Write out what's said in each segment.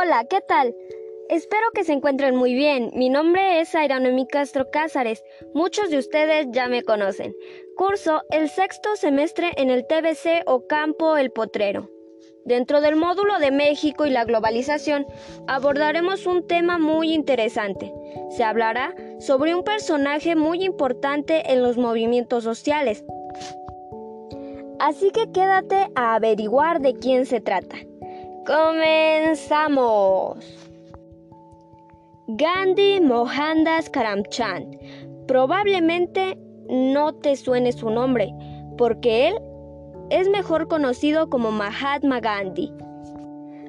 Hola, ¿qué tal? Espero que se encuentren muy bien. Mi nombre es Airanomi Castro Cázares. Muchos de ustedes ya me conocen. Curso el sexto semestre en el TBC o Campo El Potrero. Dentro del módulo de México y la globalización abordaremos un tema muy interesante. Se hablará sobre un personaje muy importante en los movimientos sociales. Así que quédate a averiguar de quién se trata. Comenzamos. Gandhi Mohandas Karamchand. Probablemente no te suene su nombre, porque él es mejor conocido como Mahatma Gandhi.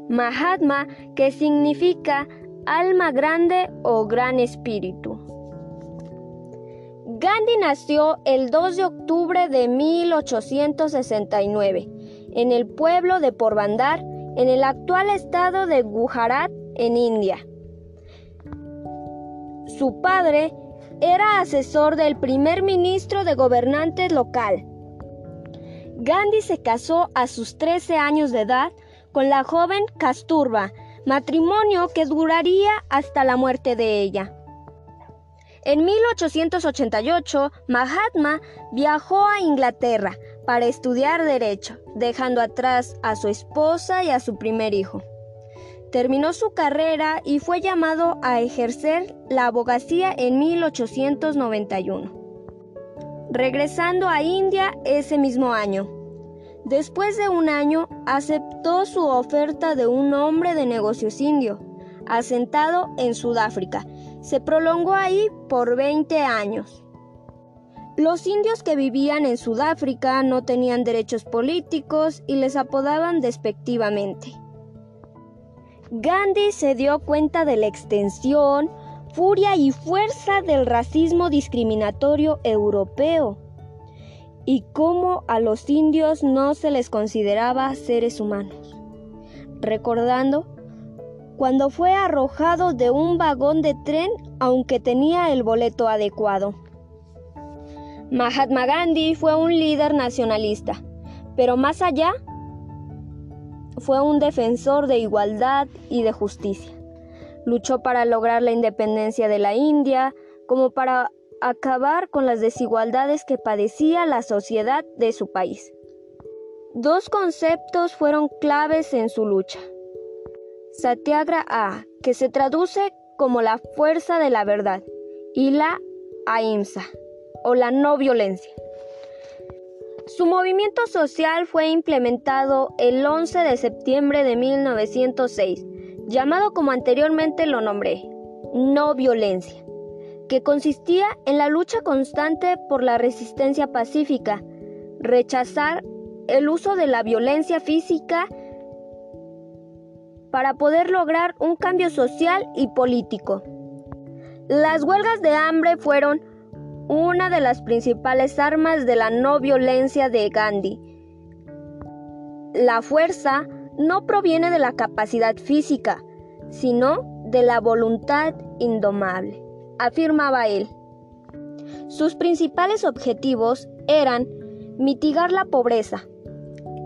Mahatma, que significa alma grande o gran espíritu. Gandhi nació el 2 de octubre de 1869 en el pueblo de Porbandar, en el actual estado de Gujarat, en India. Su padre era asesor del primer ministro de gobernantes local. Gandhi se casó a sus 13 años de edad con la joven Kasturba, matrimonio que duraría hasta la muerte de ella. En 1888, Mahatma viajó a Inglaterra para estudiar derecho, dejando atrás a su esposa y a su primer hijo. Terminó su carrera y fue llamado a ejercer la abogacía en 1891, regresando a India ese mismo año. Después de un año, aceptó su oferta de un hombre de negocios indio, asentado en Sudáfrica. Se prolongó ahí por 20 años. Los indios que vivían en Sudáfrica no tenían derechos políticos y les apodaban despectivamente. Gandhi se dio cuenta de la extensión, furia y fuerza del racismo discriminatorio europeo y cómo a los indios no se les consideraba seres humanos, recordando cuando fue arrojado de un vagón de tren aunque tenía el boleto adecuado. Mahatma Gandhi fue un líder nacionalista, pero más allá fue un defensor de igualdad y de justicia. Luchó para lograr la independencia de la India, como para acabar con las desigualdades que padecía la sociedad de su país. Dos conceptos fueron claves en su lucha. Satyagraha, que se traduce como la fuerza de la verdad, y la ahimsa, o la no violencia. Su movimiento social fue implementado el 11 de septiembre de 1906, llamado como anteriormente lo nombré, no violencia, que consistía en la lucha constante por la resistencia pacífica, rechazar el uso de la violencia física para poder lograr un cambio social y político. Las huelgas de hambre fueron una de las principales armas de la no violencia de Gandhi. La fuerza no proviene de la capacidad física, sino de la voluntad indomable, afirmaba él. Sus principales objetivos eran mitigar la pobreza,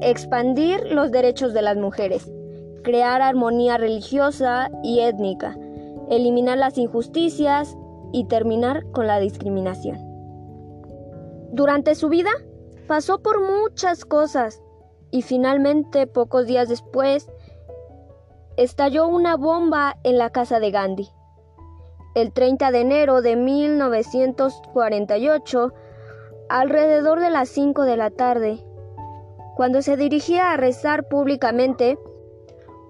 expandir los derechos de las mujeres, crear armonía religiosa y étnica, eliminar las injusticias y terminar con la discriminación. Durante su vida pasó por muchas cosas y finalmente pocos días después estalló una bomba en la casa de Gandhi. El 30 de enero de 1948, alrededor de las 5 de la tarde, cuando se dirigía a rezar públicamente,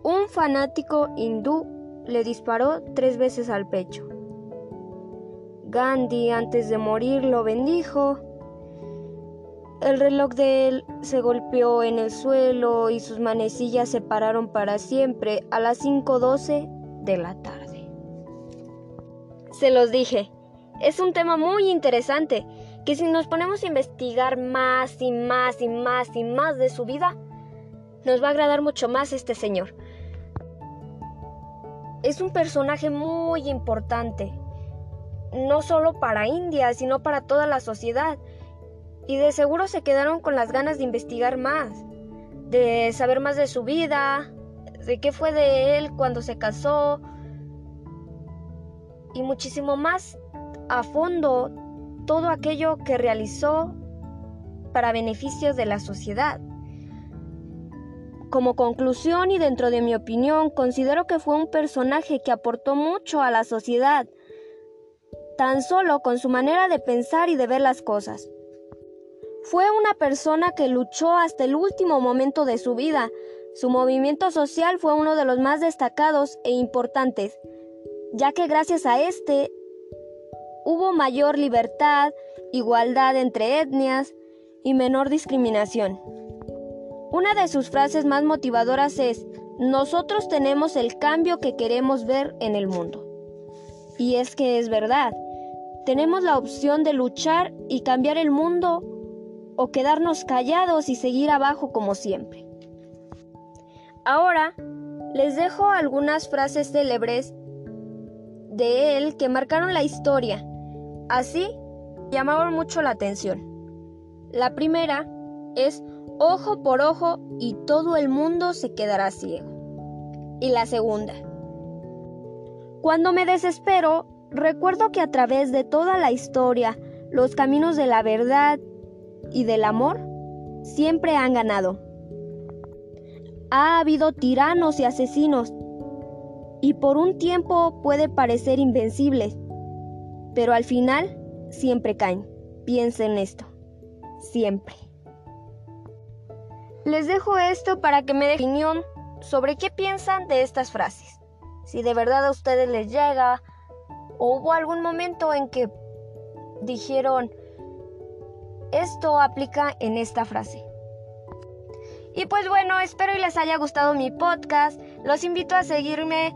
un fanático hindú le disparó tres veces al pecho. Gandhi antes de morir lo bendijo. El reloj de él se golpeó en el suelo y sus manecillas se pararon para siempre a las 5.12 de la tarde. Se los dije, es un tema muy interesante que si nos ponemos a investigar más y más y más y más de su vida, nos va a agradar mucho más este señor. Es un personaje muy importante no solo para India, sino para toda la sociedad. Y de seguro se quedaron con las ganas de investigar más, de saber más de su vida, de qué fue de él cuando se casó y muchísimo más a fondo todo aquello que realizó para beneficios de la sociedad. Como conclusión y dentro de mi opinión, considero que fue un personaje que aportó mucho a la sociedad, tan solo con su manera de pensar y de ver las cosas. Fue una persona que luchó hasta el último momento de su vida. Su movimiento social fue uno de los más destacados e importantes, ya que gracias a este hubo mayor libertad, igualdad entre etnias y menor discriminación. Una de sus frases más motivadoras es, nosotros tenemos el cambio que queremos ver en el mundo. Y es que es verdad, tenemos la opción de luchar y cambiar el mundo o quedarnos callados y seguir abajo como siempre. Ahora les dejo algunas frases célebres de él que marcaron la historia. Así llamaron mucho la atención. La primera es ojo por ojo y todo el mundo se quedará ciego. Y la segunda. Cuando me desespero, recuerdo que a través de toda la historia, los caminos de la verdad y del amor siempre han ganado. Ha habido tiranos y asesinos, y por un tiempo puede parecer invencibles, pero al final siempre caen. Piensen en esto, siempre. Les dejo esto para que me den opinión sobre qué piensan de estas frases. Si de verdad a ustedes les llega o hubo algún momento en que dijeron, esto aplica en esta frase. Y pues bueno, espero y les haya gustado mi podcast. Los invito a seguirme,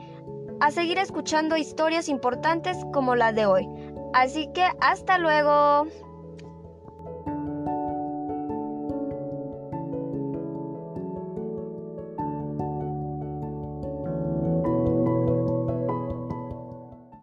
a seguir escuchando historias importantes como las de hoy. Así que hasta luego.